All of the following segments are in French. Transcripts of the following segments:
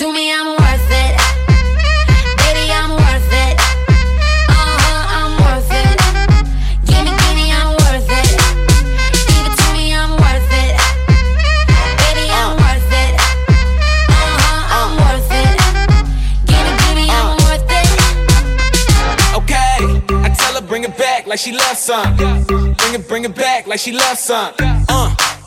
to me, I'm worth it. Baby, I'm worth it. Uh-huh, I'm worth it. Give me, give me, I'm worth it. Give it to me, I'm worth it. Baby, I'm worth it. Uh-huh, I'm worth it. Give me, give me, I'm worth it. Okay, I tell her bring it back like she loves some. Bring it, bring it back like she loves some. Uh,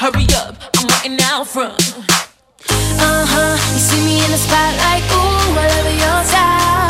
Hurry up, I'm waiting out front. Uh huh, you see me in the spotlight, ooh, I love your style.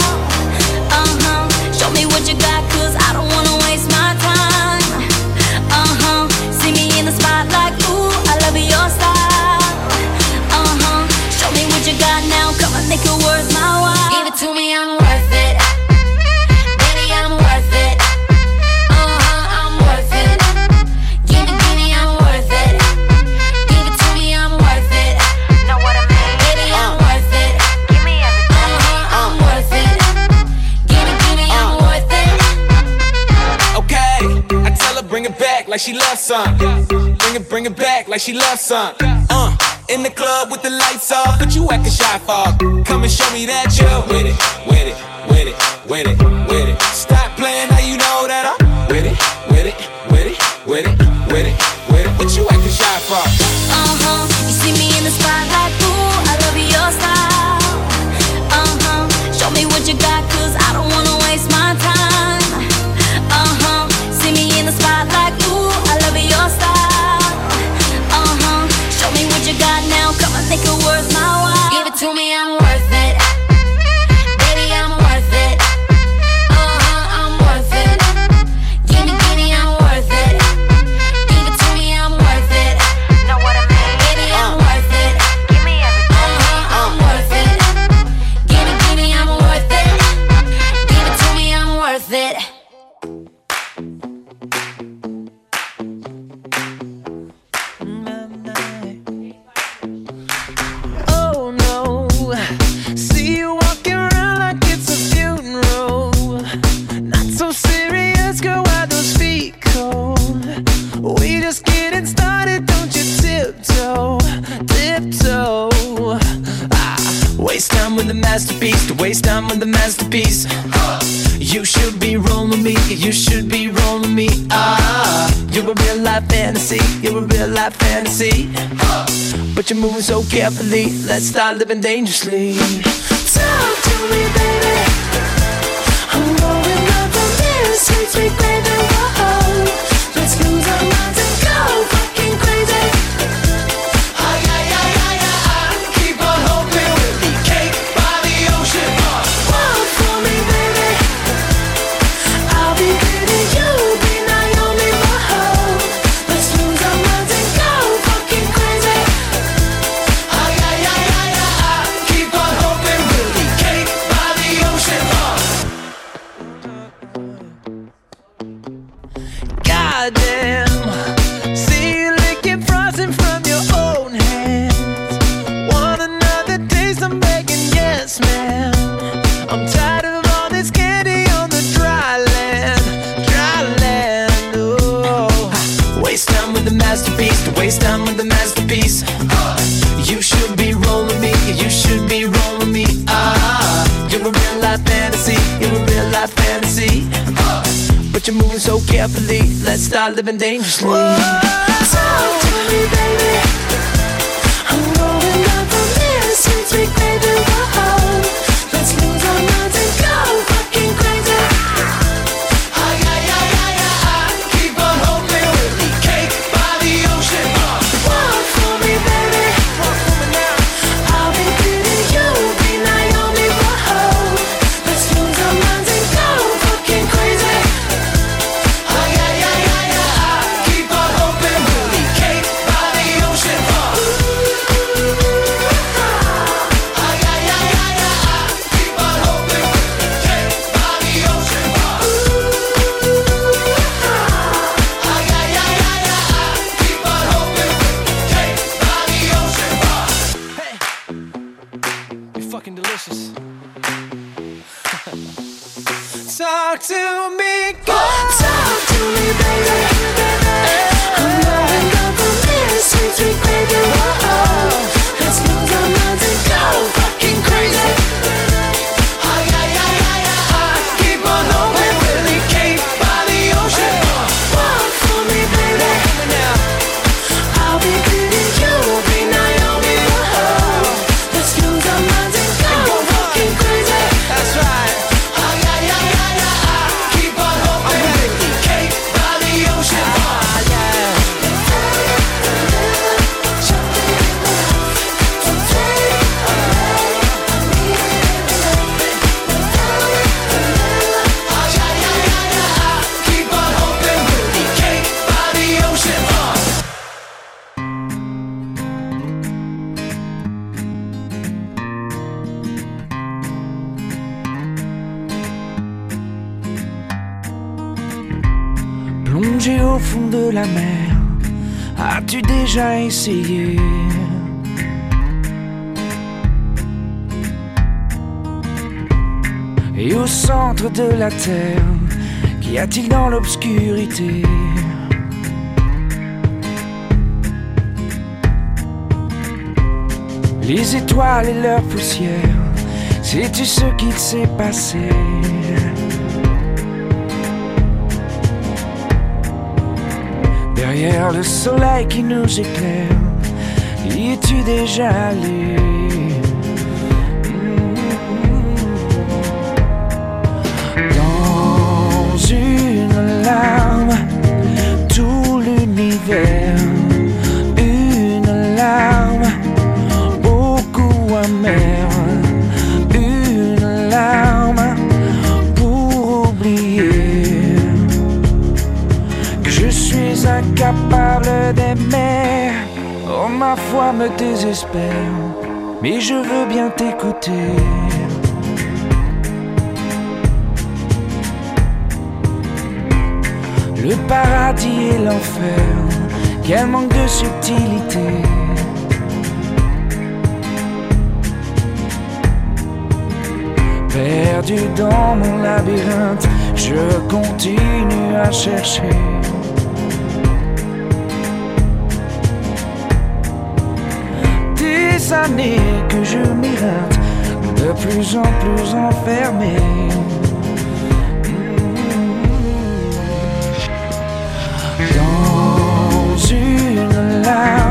Make it worth my while. Give it to me, I'm like she loves some. Bring it, bring it back like she loves some. Uh, in the club with the lights off, but you acting shy for. Come and show me that you're with it, with it, with it, with it, with it. Stop playing now you know that I'm with it, with it, with it, with it, with it, Let's start living dangerously. Talk moving so carefully. Let's start living dangerously. Whoa, talk to me, baby. I'm going up on this since we played the au fond de la mer. As-tu déjà essayé? Et au centre de la terre, qu'y a-t-il dans l'obscurité? Les étoiles et leur poussière, sais-tu ce qu'il s'est passé? Derrière le soleil qui nous éclaire, y es-tu déjà allé? Mm. Dans une larme, tout l'univers. Une larme, beaucoup amer. Oh, ma foi me désespère, mais je veux bien t'écouter. Le paradis et l'enfer, quel manque de subtilité. Perdu dans mon labyrinthe, je continue à chercher. que je m'irrite, de plus en plus enfermé. Dans une lame.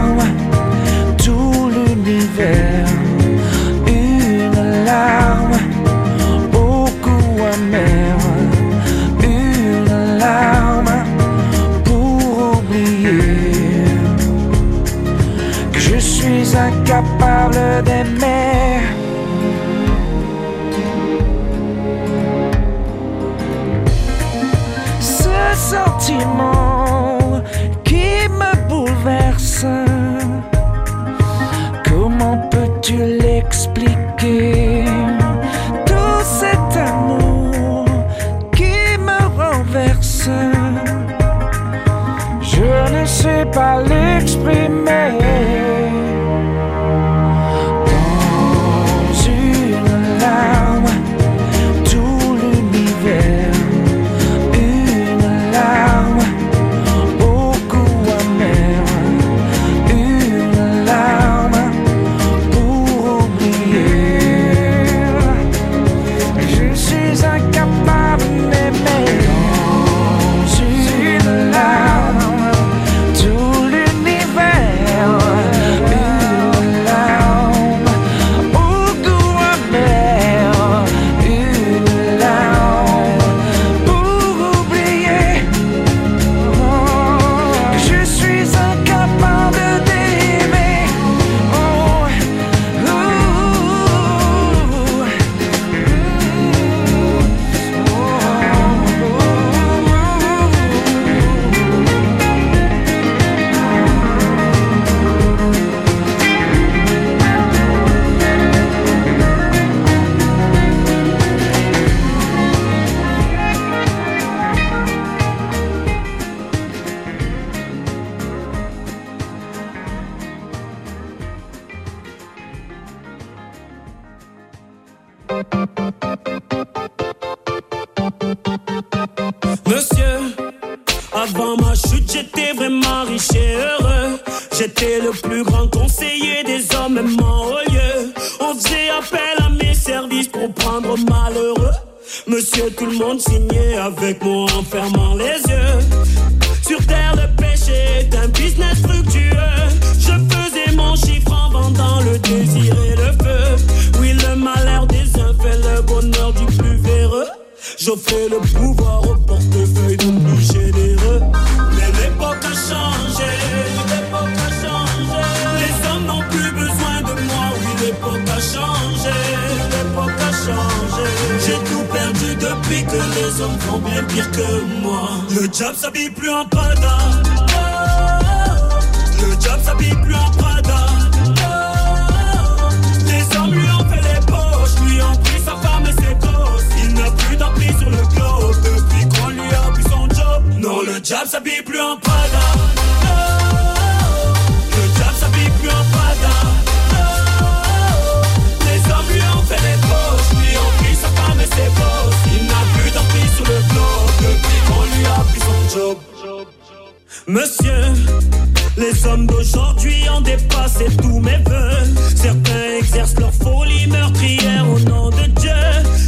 Les hommes d'aujourd'hui ont dépassé tous mes voeux. Certains exercent leur folie meurtrière au nom de Dieu.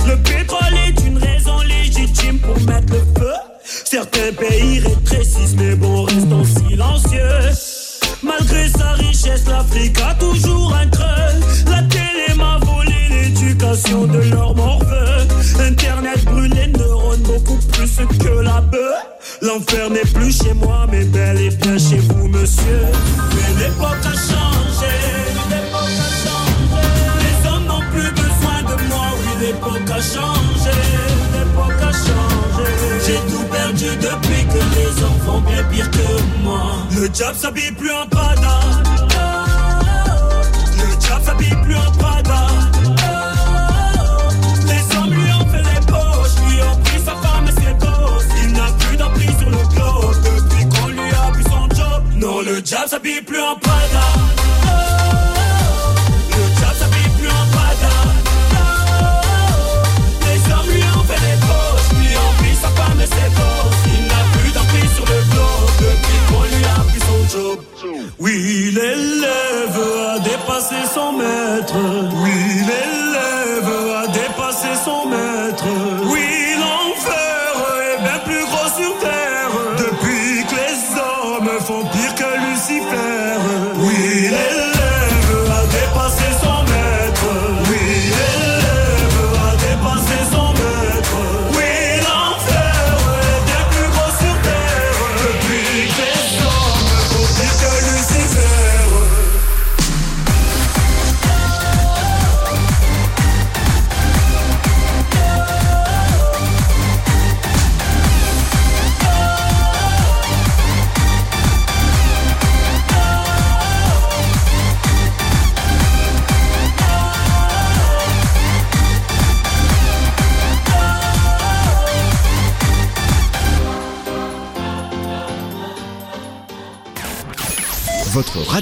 Le pétrole est une raison légitime pour mettre le feu. Certains pays rétrécissent, mais bon, restons silencieux. Malgré sa richesse, l'Afrique a toujours un creux. La télé m'a volé l'éducation de leur morveux. Internet brûle les neurones beaucoup plus que la bœuf. L'enfer n'est plus chez moi, mais bel et bien chez vous, monsieur. Mais l'époque a changé. L'époque a changé. Les hommes n'ont plus besoin de moi. Oui, l'époque a changé. L'époque a changé. J'ai tout perdu depuis que les enfants bien pire que moi. Le diable s'habille plus en Prada. Le diable s'habille plus en Prada. Le diable s'habille plus en Prada. Le diable s'habille plus en Prada. Les hommes lui ont fait des fausses, lui envie sa femme et ses forces. Il n'a plus d'emprise sur le globe depuis qu'on lui a pris son job. Oui, l'élève a dépassé son maître. Oui, l'élève.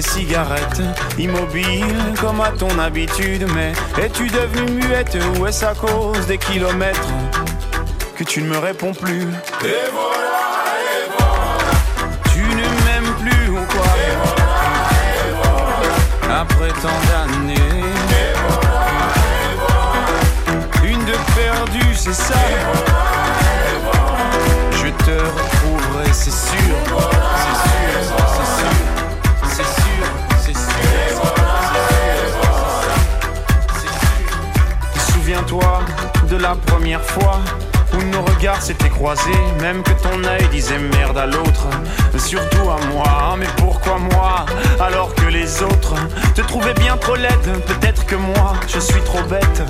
tes cigarettes, immobile comme à ton habitude. Mais es-tu devenue muette ou est-ce à cause des kilomètres que tu ne me réponds plus? Et voilà, et voilà. Tu ne m'aimes plus ou quoi? Après tant d'années. Une de perdue, c'est ça? Je te retrouverai, c'est sûr. C'est sûr, de la première fois où nos regards s'étaient croisés, même que ton œil disait merde à l'autre, surtout à moi. Mais pourquoi moi alors que les autres te trouvaient bien trop laide? Peut-être que moi je suis trop bête,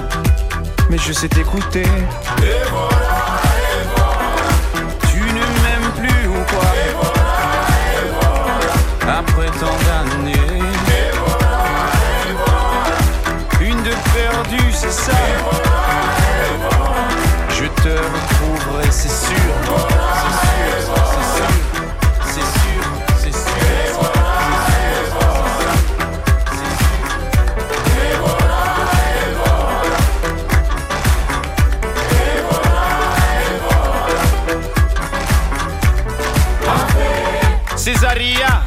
mais je sais t'écouter. Et voilà, et voilà. Tu ne m'aimes plus ou quoi? Après tant d'années. Une de perdue, c'est ça? Te c'est. C'est sûr. Césaria,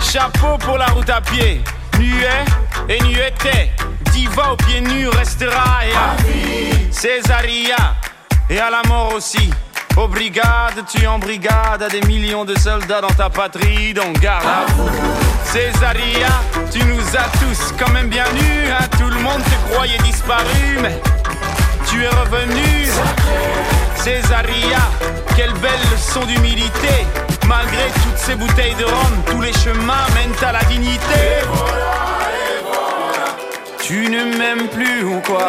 chapeau pour la route à pied. Nuet et nueté, diva aux pieds nus restera Césaria, et à la mort aussi. Aux brigades, tu en brigade, à des millions de soldats dans ta patrie, donc garde à vous. Césaria, tu nous as tous quand même bien nus, hein, tout le monde te croyait disparu, mais tu es revenu. Césaria, quelle belle leçon d'humilité. Malgré toutes ces bouteilles de rhum, tous les chemins mènent à la dignité. Tu ne m'aimes plus ou quoi?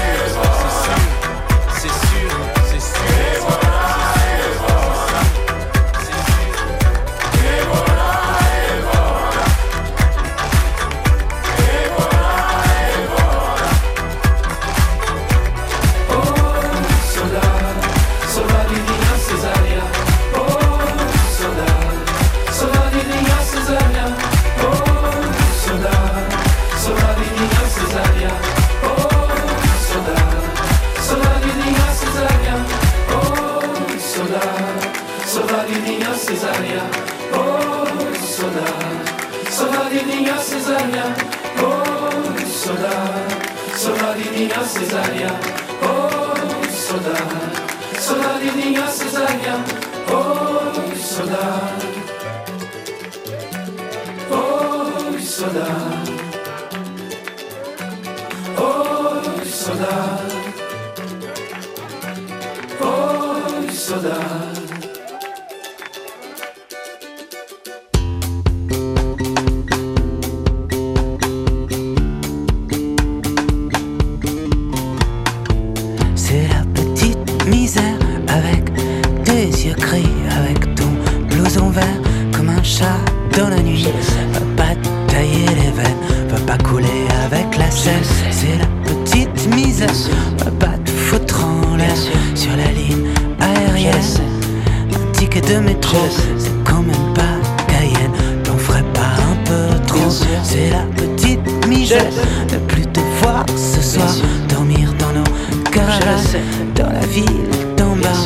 de plus te voir ce soir, dormir dans nos caravanes, dans la ville d'en bas.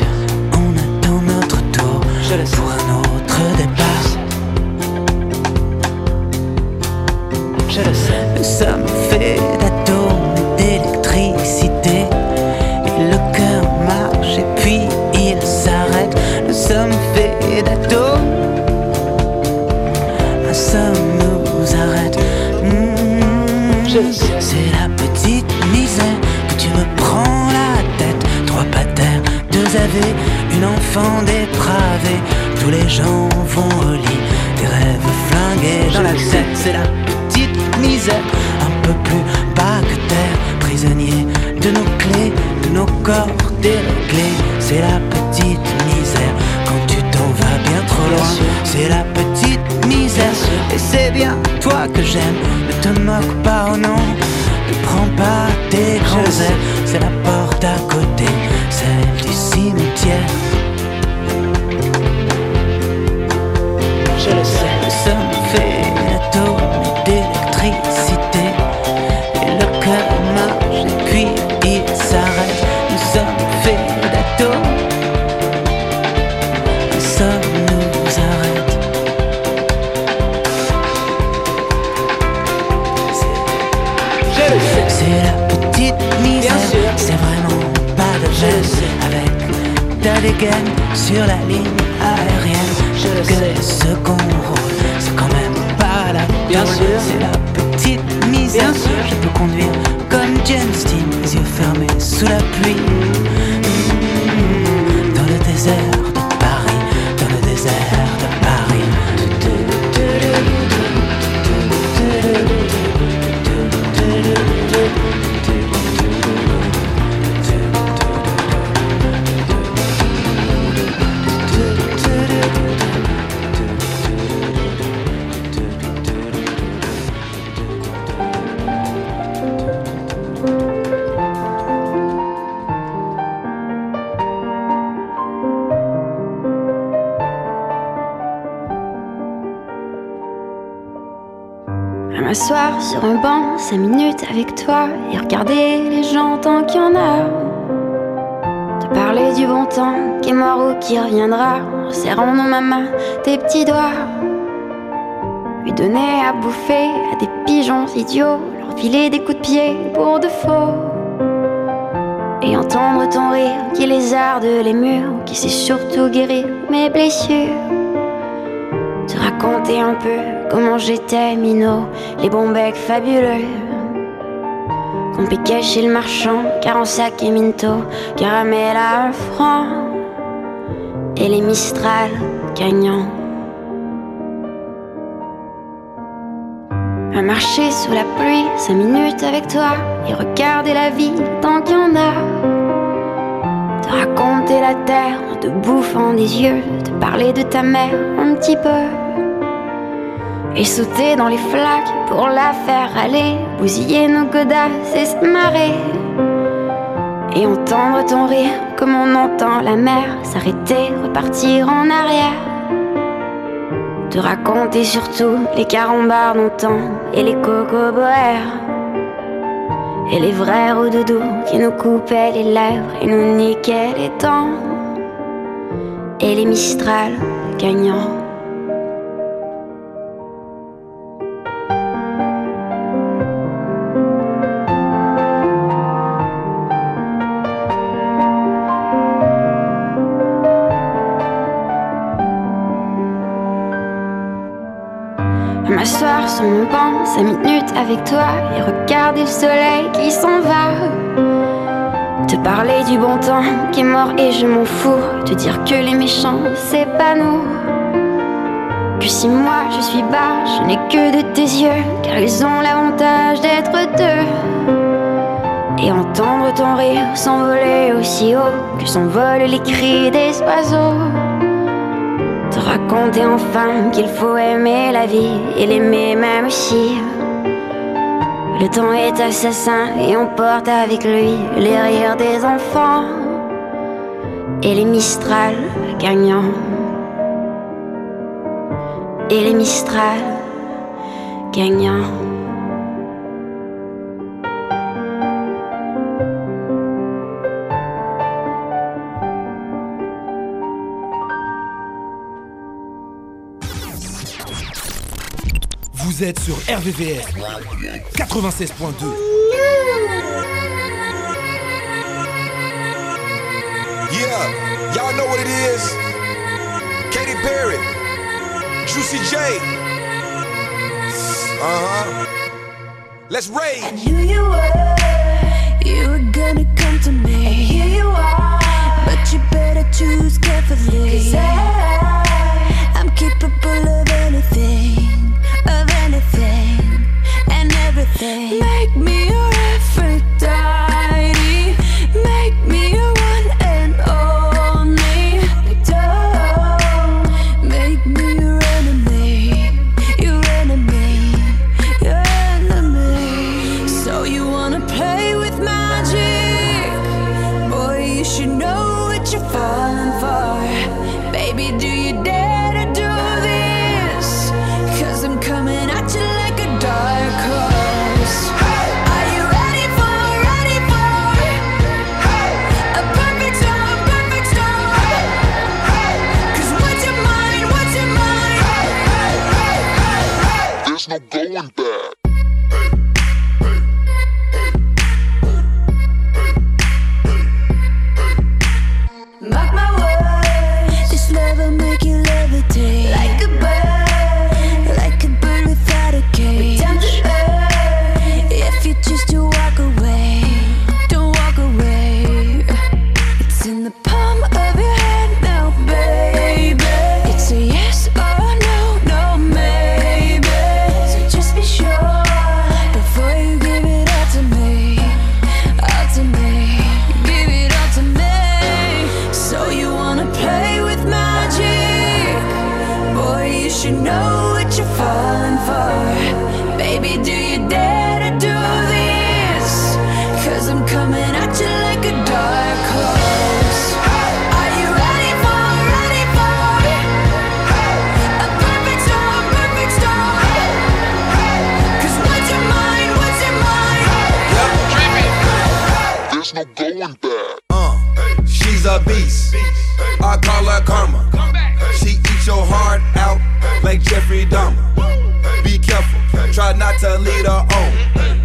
On attend notre tour pour un autre départ. Nous sommes faits d'atomes d'électricité. Et le cœur marche et puis il s'arrête. Nous sommes faits d'atomes. Un somme nous arrête. Mmh. C'est la petite misère que tu me prends la tête. Trois patères, deux AV, une enfant dépravée. Tous les gens vont au lit, des rêves flingués dans la tête. C'est la petite misère, un peu plus bas que terre. Prisonnier de nos clés, de nos corps déréglés. C'est la petite misère bien trop loin. C'est la petite misère, et c'est bien toi que j'aime. Ne te moque pas, oh non, ne prends pas tes grands airs. C'est la porte à côté, celle du cimetière. Je le sais, ta dégaine sur la ligne aérienne. Je le sais, ce qu'on roule, c'est quand même pas la Bien sûr. C'est la petite misère. Je peux conduire comme James Dean, les yeux fermés sous la pluie. Cinq minutes avec toi et regarder les gens tant qu'il y en a. Te parler du bon temps qui est mort ou qui reviendra, en serrant dans ma tes petits doigts. Lui donner à bouffer à des pigeons idiots, leur filer des coups de pied pour de faux. Et entendre ton rire qui lézarde les murs, qui sait surtout guérir mes blessures. Te raconter un peu comment j'étais minot, les bons fabuleux. Qu'on piquait chez le marchand, car en sac et minto, caramel à un franc. Et les Mistral gagnants. À marcher sous la pluie, cinq minutes avec toi, et regarder la vie tant qu'il y en a. Te raconter la terre en te bouffant des yeux, te parler de ta mère un petit peu. Et sauter dans les flaques pour la faire aller, bousiller nos godasses et se marrer. Et entendre ton rire comme on entend la mer s'arrêter, repartir en arrière. Te raconter surtout les carambars d'antan et les cocoboères. Et les vrais doudous qui nous coupaient les lèvres et nous niquaient les dents. Et les Mistral gagnants. Cinq minutes avec toi et regarder le soleil qui s'en va. Te parler du bon temps qui est mort et je m'en fous. Te dire que les méchants, c'est pas nous. Que si moi je suis bas, je n'ai que de tes yeux, car ils ont l'avantage d'être deux. Et entendre ton rire s'envoler aussi haut que s'envolent les cris des oiseaux. Te raconter enfin qu'il faut aimer la vie et l'aimer même si le temps est assassin et on porte avec lui les rires des enfants et les Mistral gagnants. Et les Mistral gagnants. Vous êtes sur RVVS 96.2. Yeah, y'all know what it is. Katy Perry, Juicy J. Uh huh. Let's rage. I knew you were, you were gonna come to me. And here you are, but you better choose carefully. Cause I, I'm capable of day. No going back. Uh, she's a beast. I call her karma. She eats your heart out like Jeffrey Dahmer. Be careful, try not to lead her on.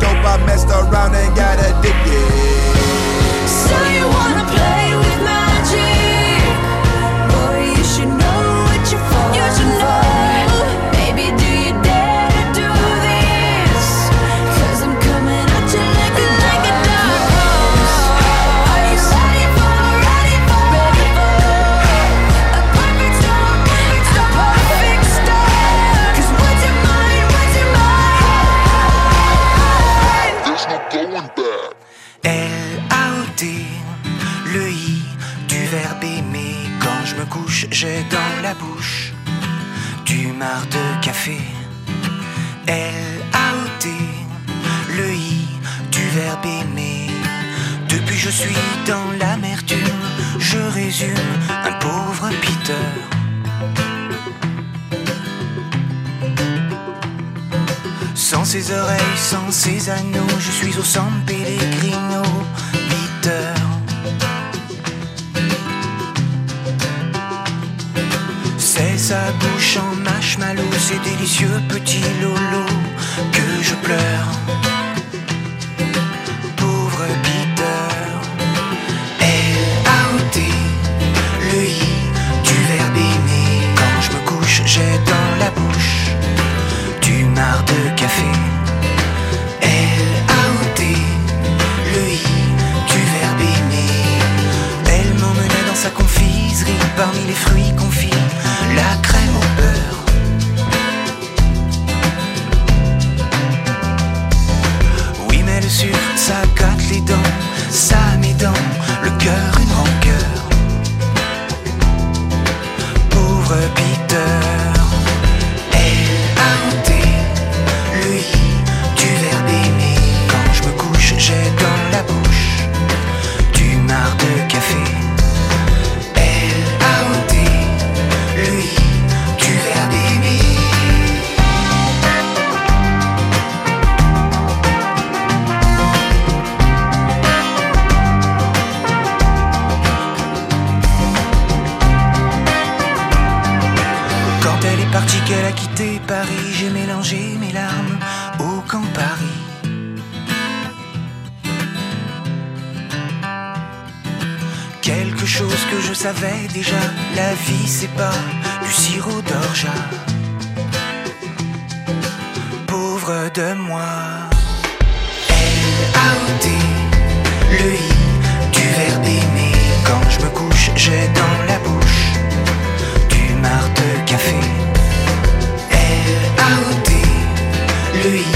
dope, I messed around and got addicted. So you wanna dans la bouche du mar de café. Elle a ôté le i du verbe aimer. Depuis je suis dans l'amertume, je résume un pauvre Peter. Sans ses oreilles, sans ses anneaux, je suis au San Pellegrino sa bouche en marshmallow, ces délicieux petits lolos que je pleure. Pauvre Peter, elle a ôté le i du verbe aimer. Quand je me couche, j'ai dans la bouche du mar de café. Elle a ôté le i du verbe aimer. Elle m'emmenait dans sa confiserie parmi les fruits vie c'est pas du sirop d'orgeat. Pauvre de moi. L-A-O-T, le I du verbe aimer. Quand je me couche, j'ai dans la bouche du marc de café. L-A-O-T, le I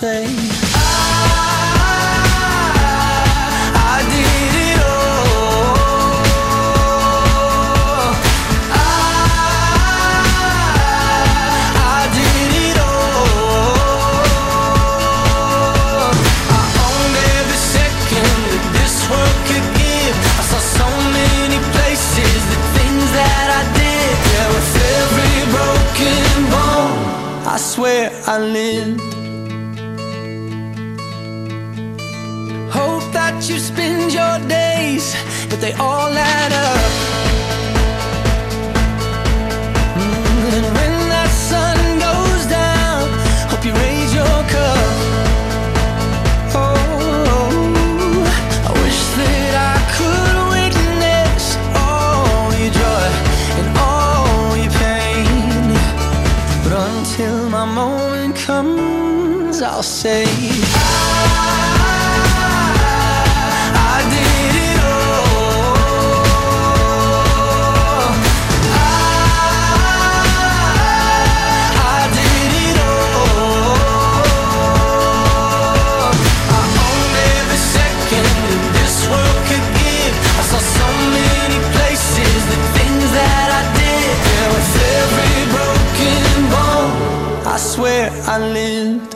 say. change your days, but they all add up. Mm, and when that sun goes down, hope you raise your cup. Oh, I wish that I could witness all your joy and all your pain. But until my moment comes, I'll say. I live.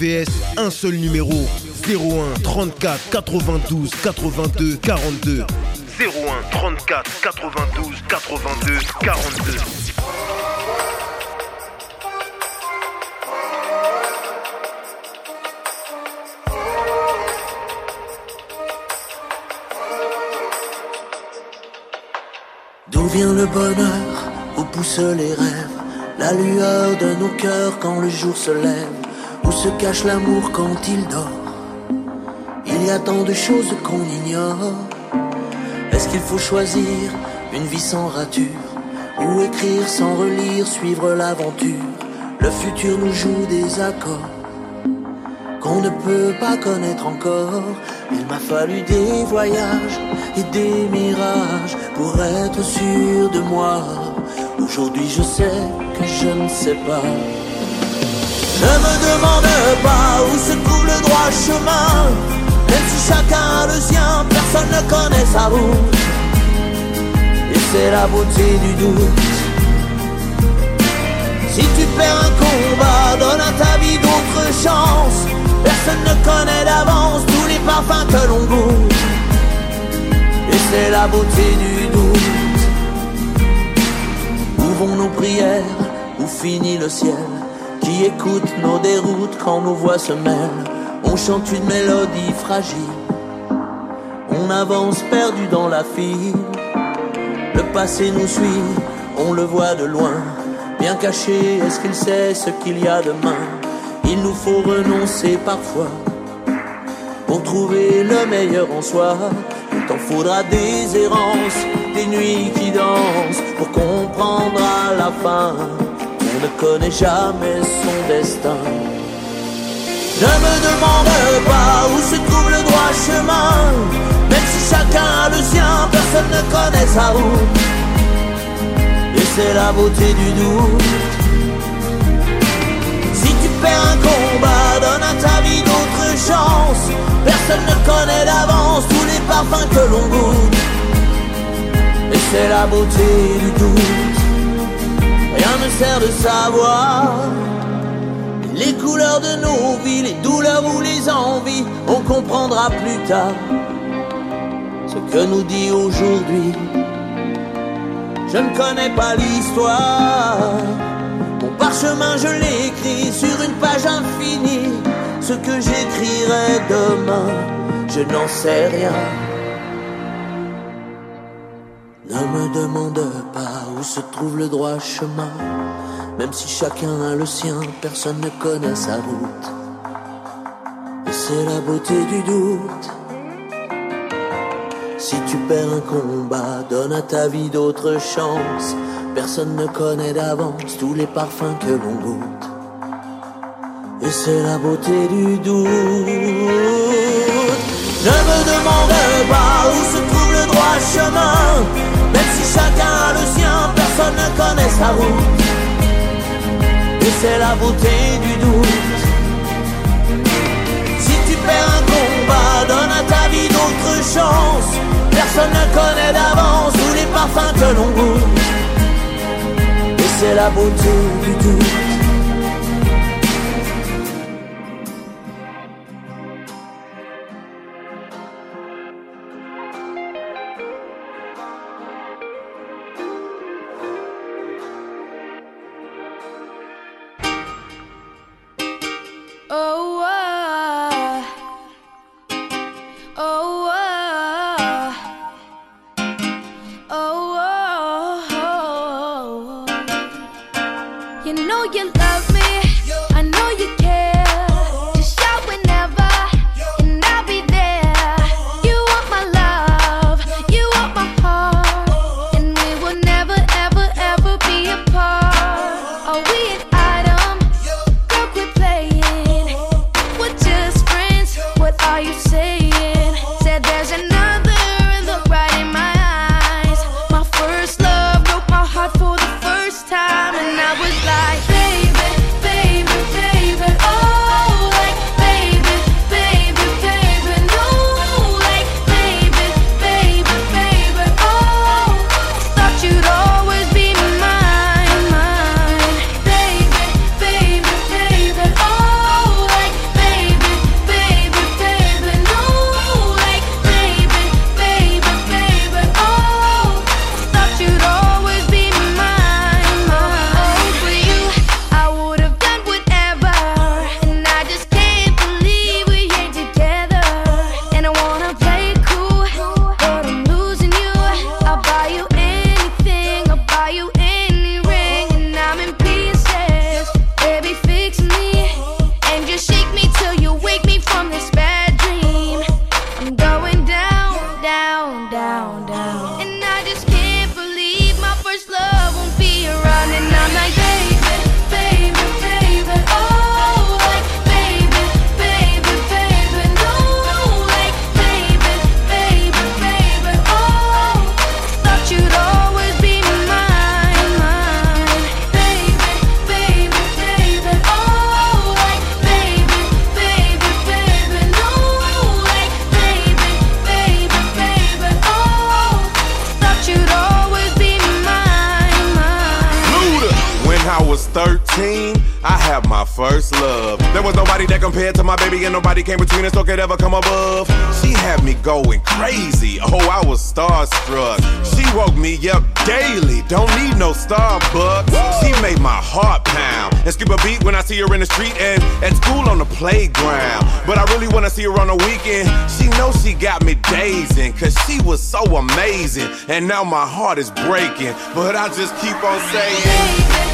VVS, un seul numéro 01 34 92 82 42. 01 34 92 82 42. D'où vient le bonheur Où poussent les rêves? La lueur de nos cœurs quand le jour se lève cache l'amour quand il dort Il y a tant de choses qu'on ignore. Est-ce qu'il faut choisir une vie sans rature Ou écrire sans relire, suivre l'aventure? Le futur nous joue des accords qu'on ne peut pas connaître encore. Il m'a fallu des voyages et des mirages pour être sûr de moi. Aujourd'hui je sais que je ne sais pas. Ne me demande pas où se trouve le droit chemin. Même si chacun a le sien, personne ne connaît sa route. Et c'est la beauté du doute. Si tu perds un combat, donne à ta vie d'autres chances. Personne ne connaît d'avance tous les parfums que l'on goûte. Et c'est la beauté du doute. Où vont nos prières? Où finit le ciel? Qui écoute nos déroutes quand nos voix se mêlent On chante une mélodie fragile. On avance perdu dans la file. Le passé nous suit, on le voit de loin. Bien caché, est-ce qu'il sait ce qu'il y a demain? Il nous faut renoncer parfois pour trouver le meilleur en soi. Il t'en faudra des errances, des nuits qui dansent pour comprendre à la fin ne connaît jamais son destin. Ne me demande pas où se trouve le droit chemin, même si chacun a le sien, personne ne connaît sa route. Et c'est la beauté du doute. Si tu perds un combat, donne à ta vie d'autres chances. Personne ne connaît d'avance tous les parfums que l'on goûte. Et c'est la beauté du doute. Ne sert de savoir les couleurs de nos vies, les douleurs ou les envies. On comprendra plus tard ce que nous dit aujourd'hui. Je ne connais pas l'histoire. Mon parchemin, je l'écris sur une page infinie. Ce que j'écrirai demain, je n'en sais rien. Ne me demande où se trouve le droit chemin. Même si chacun a le sien, personne ne connaît sa route. Et c'est la beauté du doute. Si tu perds un combat, donne à ta vie d'autres chances. Personne ne connaît d'avance tous les parfums que l'on goûte. Et c'est la beauté du doute. Ne me demande pas où se trouve le droit chemin. Ne connaît sa route. Et c'est la beauté du doute. Si tu perds un combat, donne à ta vie d'autres chances. Personne ne connaît d'avance tous les parfums que l'on goûte. Et c'est la beauté du doute. And now my heart is breaking, but I just keep on saying.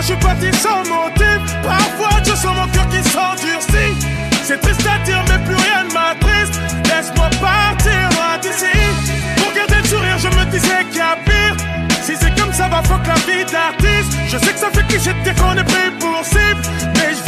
Je suis parti sans motif. Parfois je sens mon cœur qui s'endurcit. C'est triste à dire, mais plus rien ne m'attriste. Laisse-moi partir d'ici. Pour garder le sourire, je me disais qu'il y a pire. Si c'est comme ça, va fuck la vie d'artiste. Je sais que ça fait cliché de dire qu'on est pris pour. Mais je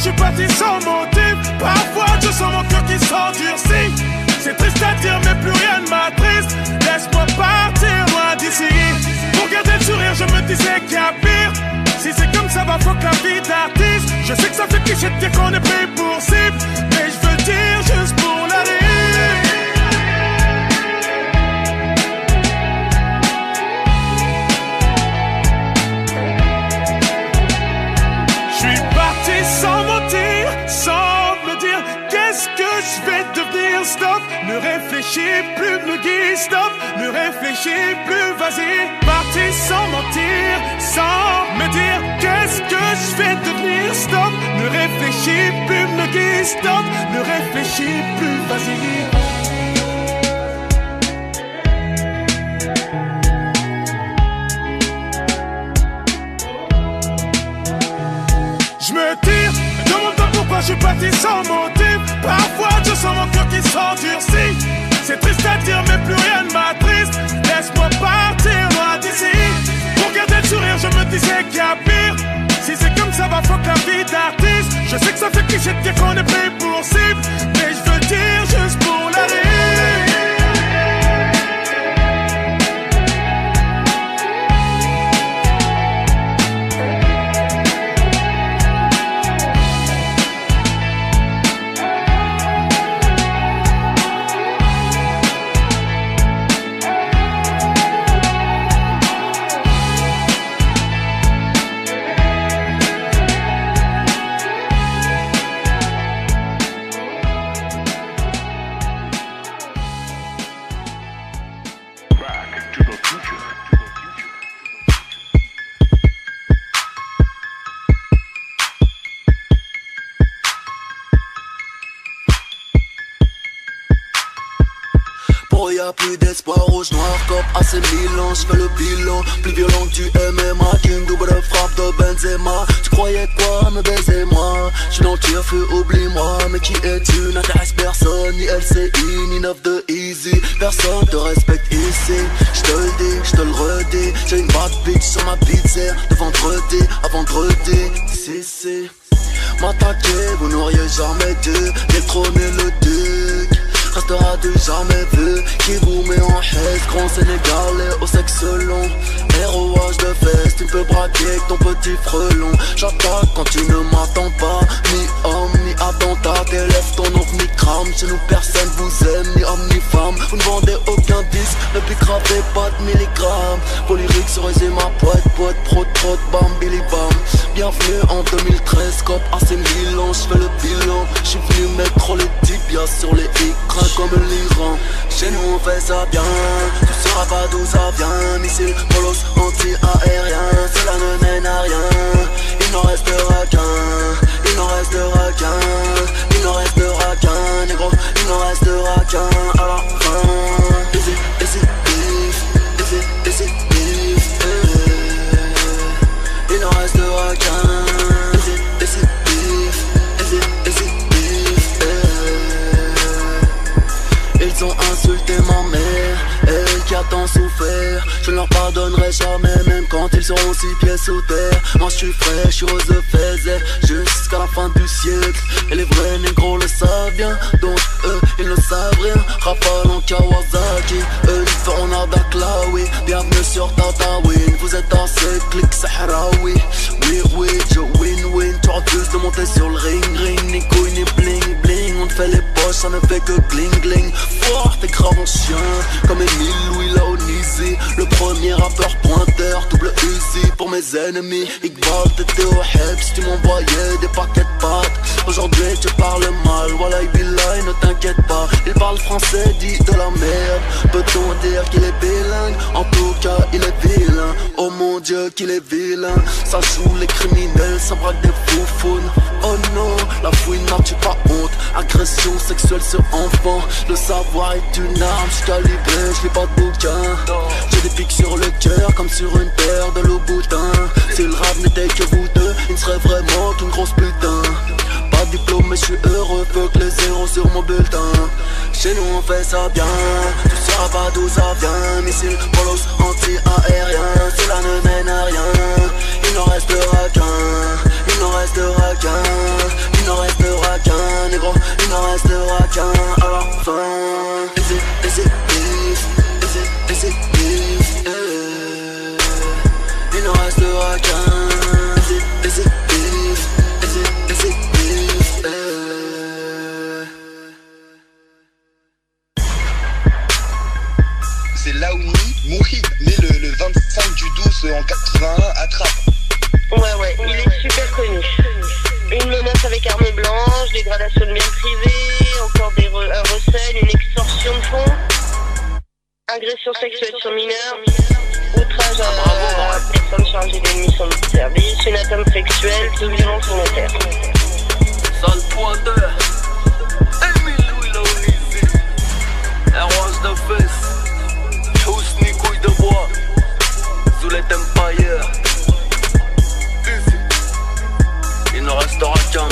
Je suis parti sans motif. Parfois je sens mon cœur qui s'endurcit. C'est triste à dire, mais plus rien ne m'attriste. Laisse-moi partir loin d'ici. Pour garder le sourire, je me disais qu'il y a pire. Si c'est comme ça, va fuck la vie d'artiste. Je sais que ça fait cliché de dire qu'on est pris pour cible. Mais je veux dire juste pour réfléchis plus, me guide. Stop, ne réfléchis plus, vas-y. Parti sans mentir, sans me dire qu'est-ce que je vais devenir. Stop, ne réfléchis plus, me guide. Stop, ne réfléchis plus, vas-y. Je me tire, me demande pas pourquoi je suis parti sans motif. Parfois je sens mon cœur qui s'endurcit. C'est triste à dire, mais plus rien ne m'attriste. Laisse-moi partir loin d'ici. Pour garder le sourire, je me disais qu'il y a pire. Si c'est comme ça, va fuck la vie d'artiste. Je sais que ça fait cliché de dire qu'on est pris pour cible. Mais je veux Qui vous met en haisse Grand sénégalais au sexe long. ROH de fesses Tu peux braquer ton petit frelon. J'attaque quand tu ne m'attends pas Ni homme ni attentat Élève ton ovni crame. Chez nous personne vous aime Ni homme ni femme. Vous ne vendez aucun disque Ne gravez pas de milligrammes. Polyrique sur ma poète Poète prot prot bam billy bam. Bienvenue en 2013 Cop AC Milan J'fais le bilan. J'suis venu mettre les tibias sur les écrans comme l'Iran. Chez nous on fait ça bien. Tu sauras pas d'où ça vient Missile, molos, anti-aérien Cela ne mène à rien Il n'en restera qu'un n'en restera qu'un. Il n'en restera qu'un Négro, il n'en restera qu'un À la fin. Il qu'un. Eh. Ils ont insulté ma mère, elle qui a tant souffert. Je ne leur pardonnerai jamais, même quand ils seront six pieds sous terre. Moi je suis frais, je suis rose jusqu'à la fin du siècle. Et les vrais négros le savent bien, donc eux ils ne savent rien. Rafale en Kawasaki, eux ils feront nada oui. Bienvenue sur Tatawin, vous êtes assez clic Sahraoui. Oui, oui, je win-win. Tu refuses de monter sur le ring, ring, ni couille ni bling bling. On te fait les poches, ça ne fait que gling gling. Fort, t'es grave en chien, comme Emile Louis Laonisi. Le premier rappeur pointeur, double Uzi pour mes ennemis. Iqbal, t'étais au help tu m'envoyais des paquets de pâtes. Aujourd'hui, tu parles mal, voilà, Ibilaï, ne t'inquiète pas. Il parle français, dit de la merde. Peut-on dire qu'il est bilingue? En tout cas, il est vilain. Dieu, qu'il est vilain. Ça joue les criminels, ça braque des foufounes. Oh non, la fouine n'a tu pas honte. Agression sexuelle sur enfant. Le savoir est une arme, j'suis calibré, j'lis pas de bouquin. J'ai des pics sur le cœur, comme sur une paire de loup-boutin. Si le rap n'était que vous deux, il serait vraiment qu'une grosse putain. Diplôme, mais je suis heureux, fuck les zéros sur mon bulletin. Chez nous, on fait ça bien, tu sauras pas d'où ça vient. Missile, polos, anti-aérien, cela ne mène à rien. Il n'en restera qu'un, il n'en restera qu'un, il n'en restera qu'un, négro, il n'en restera qu'un à la fin. Yeah. Il n'en restera qu'un, 5 du 12 en 81, attrape. Ouais, ouais, il est super connu. Une menace avec arme blanche, dégradation de biens privés, encore des re un recel, une extorsion de fonds, agression sexuelle sur mineur, outrage à ah, bravo, la personne chargée d'une mission de service, une atteinte sexuelle, toute violence monétaire. Sale pointeur, Emile Louis un rose de fesses, tous ni couilles de bois. Empire. Il ne restera qu'un,